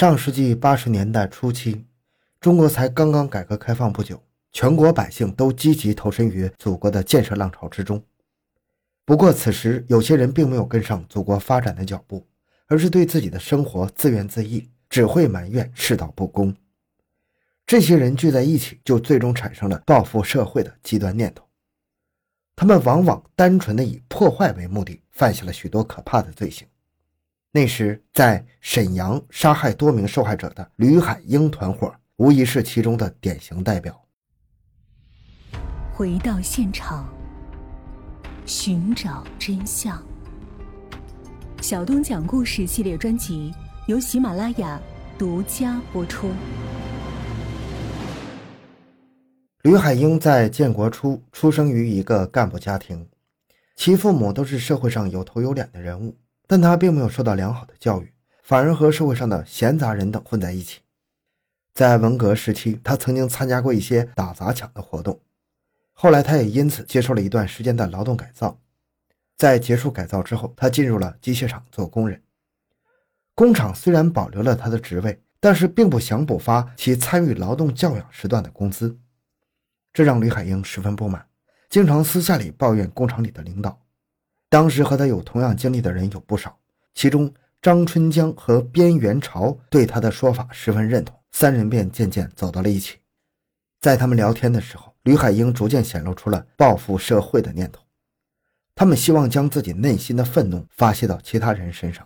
上世纪八十年代初期，中国才刚刚改革开放不久，全国百姓都积极投身于祖国的建设浪潮之中。不过，此时有些人并没有跟上祖国发展的脚步，而是对自己的生活自怨自艾，只会埋怨世道不公。这些人聚在一起，就最终产生了报复社会的极端念头。他们往往单纯的以破坏为目的，犯下了许多可怕的罪行。那时，在沈阳杀害多名受害者的吕海英团伙，无疑是其中的典型代表。回到现场，寻找真相。小东讲故事系列专辑由喜马拉雅独家播出。吕海英在建国初出生于一个干部家庭，其父母都是社会上有头有脸的人物。但他并没有受到良好的教育，反而和社会上的闲杂人等混在一起。在文革时期，他曾经参加过一些打砸抢的活动，后来他也因此接受了一段时间的劳动改造。在结束改造之后，他进入了机械厂做工人。工厂虽然保留了他的职位，但是并不想补发其参与劳动教养时段的工资，这让吕海英十分不满，经常私下里抱怨工厂里的领导。当时和他有同样经历的人有不少，其中张春江和边元朝对他的说法十分认同，三人便渐渐走到了一起。在他们聊天的时候，吕海英逐渐显露出了报复社会的念头，他们希望将自己内心的愤怒发泄到其他人身上。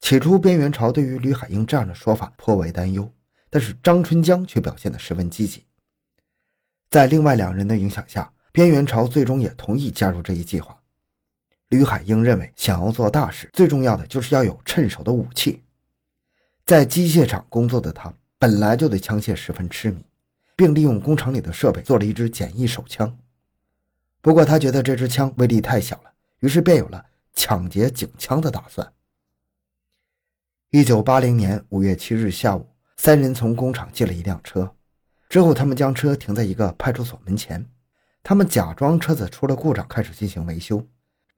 起初，边元朝对于吕海英这样的说法颇为担忧，但是张春江却表现得十分积极。在另外两人的影响下，边元朝最终也同意加入这一计划。吕海英认为，想要做大事，最重要的就是要有趁手的武器。在机械厂工作的他，本来就对枪械十分痴迷，并利用工厂里的设备做了一支简易手枪。不过，他觉得这支枪威力太小了，于是便有了抢劫警枪的打算。一九八零年五月七日下午，三人从工厂借了一辆车，之后他们将车停在一个派出所门前，他们假装车子出了故障，开始进行维修。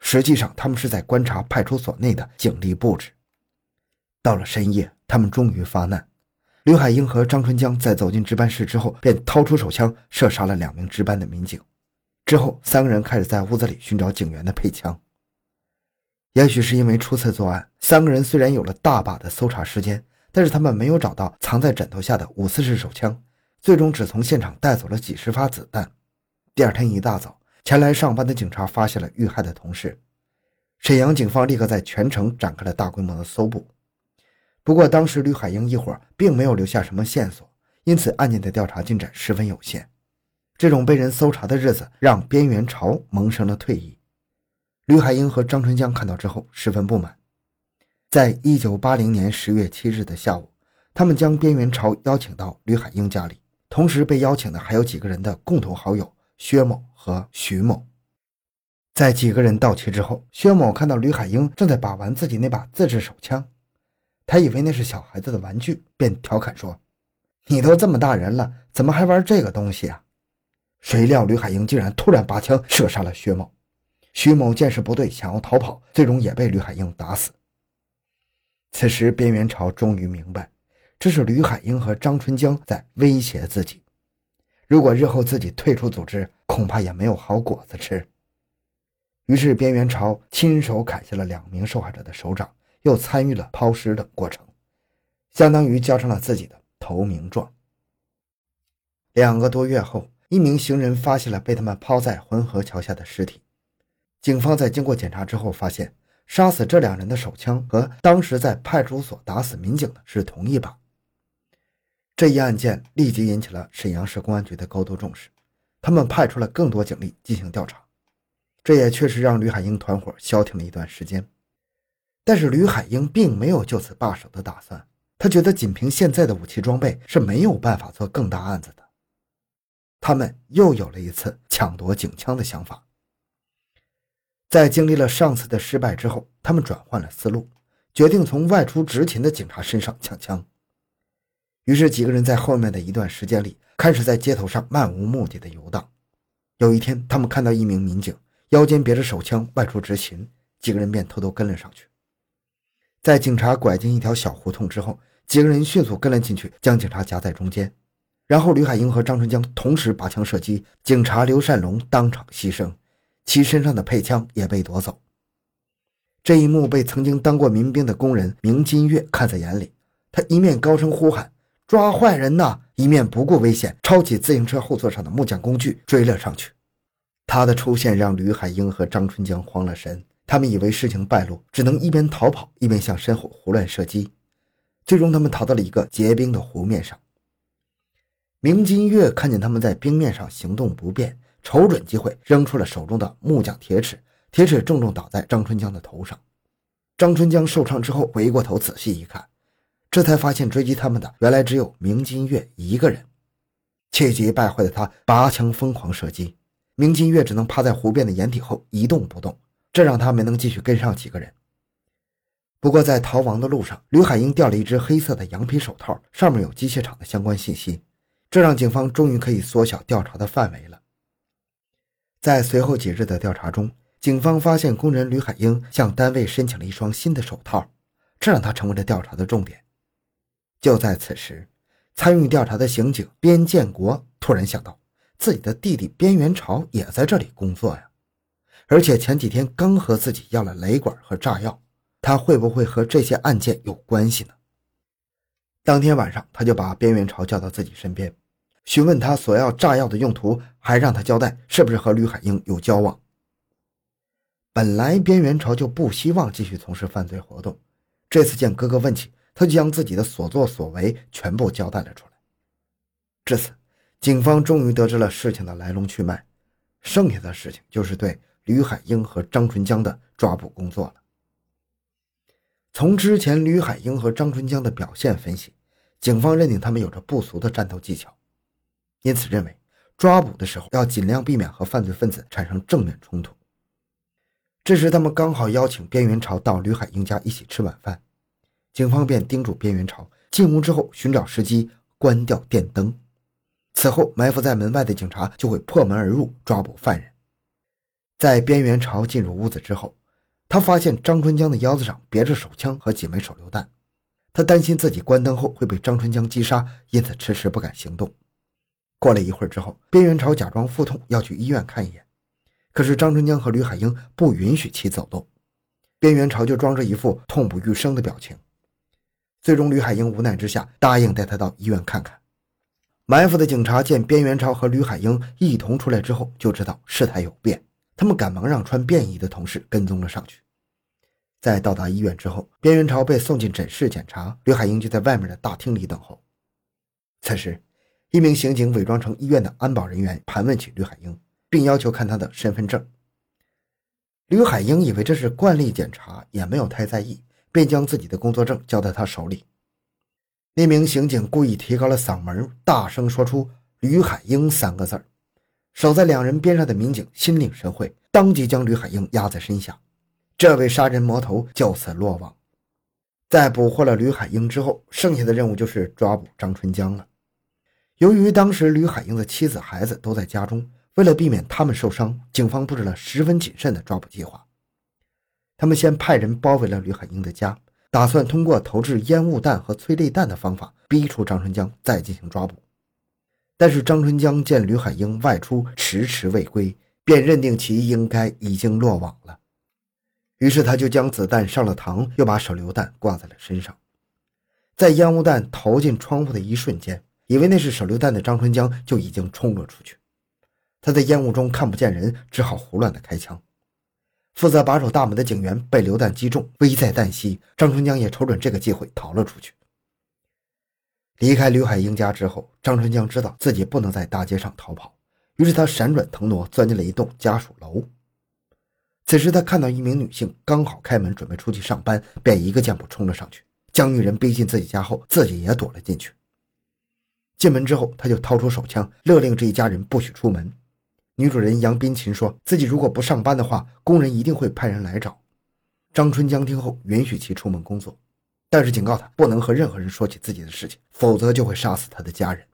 实际上，他们是在观察派出所内的警力布置。到了深夜，他们终于发难。刘海英和张春江在走进值班室之后，便掏出手枪射杀了两名值班的民警。之后，三个人开始在屋子里寻找警员的配枪。也许是因为初次作案，三个人虽然有了大把的搜查时间，但是他们没有找到藏在枕头下的五四式手枪，最终只从现场带走了几十发子弹。第二天一大早。前来上班的警察发现了遇害的同事，沈阳警方立刻在全城展开了大规模的搜捕。不过，当时吕海英一伙并没有留下什么线索，因此案件的调查进展十分有限。这种被人搜查的日子让边缘朝萌生了退意。吕海英和张春江看到之后十分不满。在一九八零年十月七日的下午，他们将边缘朝邀请到吕海英家里，同时被邀请的还有几个人的共同好友。薛某和徐某，在几个人到齐之后，薛某看到吕海英正在把玩自己那把自制手枪，他以为那是小孩子的玩具，便调侃说：“你都这么大人了，怎么还玩这个东西啊？”谁料吕海英竟然突然拔枪射杀了薛某。徐某见势不对，想要逃跑，最终也被吕海英打死。此时，边元朝终于明白，这是吕海英和张春江在威胁自己。如果日后自己退出组织，恐怕也没有好果子吃。于是边元朝亲手砍下了两名受害者的手掌，又参与了抛尸等过程，相当于交上了自己的投名状。两个多月后，一名行人发现了被他们抛在浑河桥下的尸体。警方在经过检查之后，发现杀死这两人的手枪和当时在派出所打死民警的是同一把。这一案件立即引起了沈阳市公安局的高度重视，他们派出了更多警力进行调查，这也确实让吕海英团伙消停了一段时间。但是吕海英并没有就此罢手的打算，他觉得仅凭现在的武器装备是没有办法做更大案子的。他们又有了一次抢夺警枪的想法。在经历了上次的失败之后，他们转换了思路，决定从外出执勤的警察身上抢枪。于是，几个人在后面的一段时间里，开始在街头上漫无目的的游荡。有一天，他们看到一名民警腰间别着手枪外出执勤，几个人便偷偷跟了上去。在警察拐进一条小胡同之后，几个人迅速跟了进去，将警察夹在中间。然后吕海英和张春江同时拔枪射击，警察刘善龙当场牺牲，其身上的配枪也被夺走。这一幕被曾经当过民兵的工人明金月看在眼里，他一面高声呼喊“抓坏人呐”，一面不顾危险，抄起自行车后座上的木匠工具追了上去。他的出现让吕海英和张春江慌了神，他们以为事情败露，只能一边逃跑一边向身后胡乱射击。最终，他们逃到了一个结冰的湖面上。明金月看见他们在冰面上行动不便，瞅准机会扔出了手中的木匠铁尺，铁尺重重倒在张春江的头上。张春江受伤之后回过头仔细一看，这才发现追击他们的原来只有明金月一个人。气急败坏的他拔枪疯狂射击。明金月只能趴在湖边的掩体后一动不动，这让他没能继续跟上几个人。不过在逃亡的路上，吕海英掉了一只黑色的羊皮手套，上面有机械厂的相关信息，这让警方终于可以缩小调查的范围了。在随后几日的调查中，警方发现工人吕海英向单位申请了一双新的手套，这让他成为了调查的重点。就在此时，参与调查的刑警边建国突然想到。自己的弟弟边元朝也在这里工作呀，而且前几天刚和自己要了雷管和炸药，他会不会和这些案件有关系呢？当天晚上，他就把边元朝叫到自己身边，询问他索要炸药的用途，还让他交代是不是和吕海英有交往。本来边元朝就不希望继续从事犯罪活动，这次见哥哥问起，他就将自己的所作所为全部交代了出来。至此。警方终于得知了事情的来龙去脉，剩下的事情就是对吕海英和张春江的抓捕工作了。从之前吕海英和张春江的表现分析，警方认定他们有着不俗的战斗技巧，因此认为抓捕的时候要尽量避免和犯罪分子产生正面冲突。这时，他们刚好邀请边元朝到吕海英家一起吃晚饭，警方便叮嘱边元朝进屋之后寻找时机关掉电灯。此后，埋伏在门外的警察就会破门而入，抓捕犯人。在边元朝进入屋子之后，他发现张春江的腰子上别着手枪和几枚手榴弹，他担心自己关灯后会被张春江击杀，因此迟迟不敢行动。过了一会儿之后，边元朝假装腹痛要去医院看一眼，可是张春江和吕海英不允许其走动，边元朝就装着一副痛不欲生的表情。最终，吕海英无奈之下答应带他到医院看看。埋伏的警察见边元超和吕海英一同出来之后，就知道事态有变。他们赶忙让穿便衣的同事跟踪了上去。在到达医院之后，边元超被送进诊室检查，吕海英就在外面的大厅里等候。此时，一名刑警伪装成医院的安保人员盘问起吕海英，并要求看他的身份证。吕海英以为这是惯例检查，也没有太在意，便将自己的工作证交在他手里。那名刑警故意提高了嗓门，大声说出“吕海英”三个字儿。守在两人边上的民警心领神会，当即将吕海英压在身下。这位杀人魔头就此落网。在捕获了吕海英之后，剩下的任务就是抓捕张春江了。由于当时吕海英的妻子、孩子都在家中，为了避免他们受伤，警方布置了十分谨慎的抓捕计划。他们先派人包围了吕海英的家。打算通过投掷烟雾弹和催泪弹的方法逼出张春江，再进行抓捕。但是张春江见吕海英外出迟迟未归，便认定其应该已经落网了。于是他就将子弹上了膛，又把手榴弹挂在了身上。在烟雾弹投进窗户的一瞬间，以为那是手榴弹的张春江就已经冲了出去。他在烟雾中看不见人，只好胡乱的开枪。负责把守大门的警员被榴弹击中，危在旦夕。张春江也瞅准这个机会逃了出去。离开刘海英家之后，张春江知道自己不能在大街上逃跑，于是他闪转腾挪，钻进了一栋家属楼。此时，他看到一名女性刚好开门准备出去上班，便一个箭步冲了上去，将女人逼进自己家后，自己也躲了进去。进门之后，他就掏出手枪，勒令这一家人不许出门。女主人杨冰琴说自己如果不上班的话，工人一定会派人来找。张春江听后允许其出门工作，但是警告他不能和任何人说起自己的事情，否则就会杀死他的家人。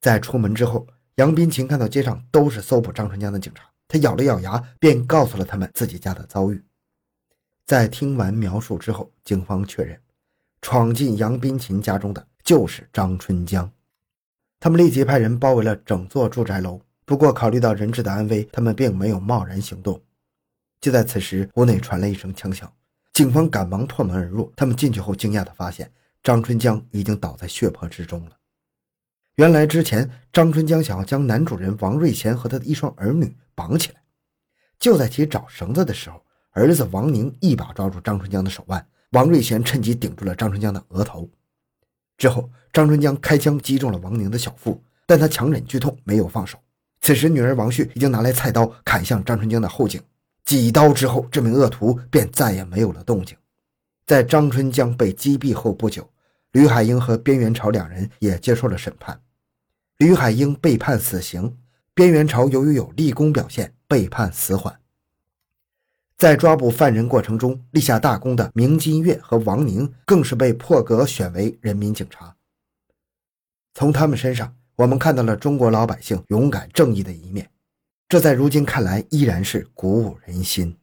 在出门之后，杨冰琴看到街上都是搜捕张春江的警察，他咬了咬牙，便告诉了他们自己家的遭遇。在听完描述之后，警方确认闯进杨斌琴家中的就是张春江。他们立即派人包围了整座住宅楼。不过，考虑到人质的安危，他们并没有贸然行动。就在此时，屋内传来一声枪响，警方赶忙破门而入。他们进去后，惊讶地发现张春江已经倒在血泊之中了。原来，之前张春江想要将男主人王瑞贤和他的一双儿女绑起来，就在其找绳子的时候，儿子王宁一把抓住张春江的手腕，王瑞贤趁机顶住了张春江的额头。之后，张春江开枪击中了王宁的小腹，但他强忍剧痛，没有放手。此时，女儿王旭已经拿来菜刀砍向张春江的后颈，几刀之后，这名恶徒便再也没有了动静。在张春江被击毙后不久，吕海英和边元朝两人也接受了审判。吕海英被判死刑，边元朝由于有立功表现，被判死缓。在抓捕犯人过程中立下大功的明金月和王宁，更是被破格选为人民警察。从他们身上。我们看到了中国老百姓勇敢正义的一面，这在如今看来依然是鼓舞人心。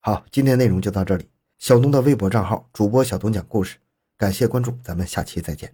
好，今天内容就到这里。小东的微博账号主播小东讲故事，感谢关注，咱们下期再见。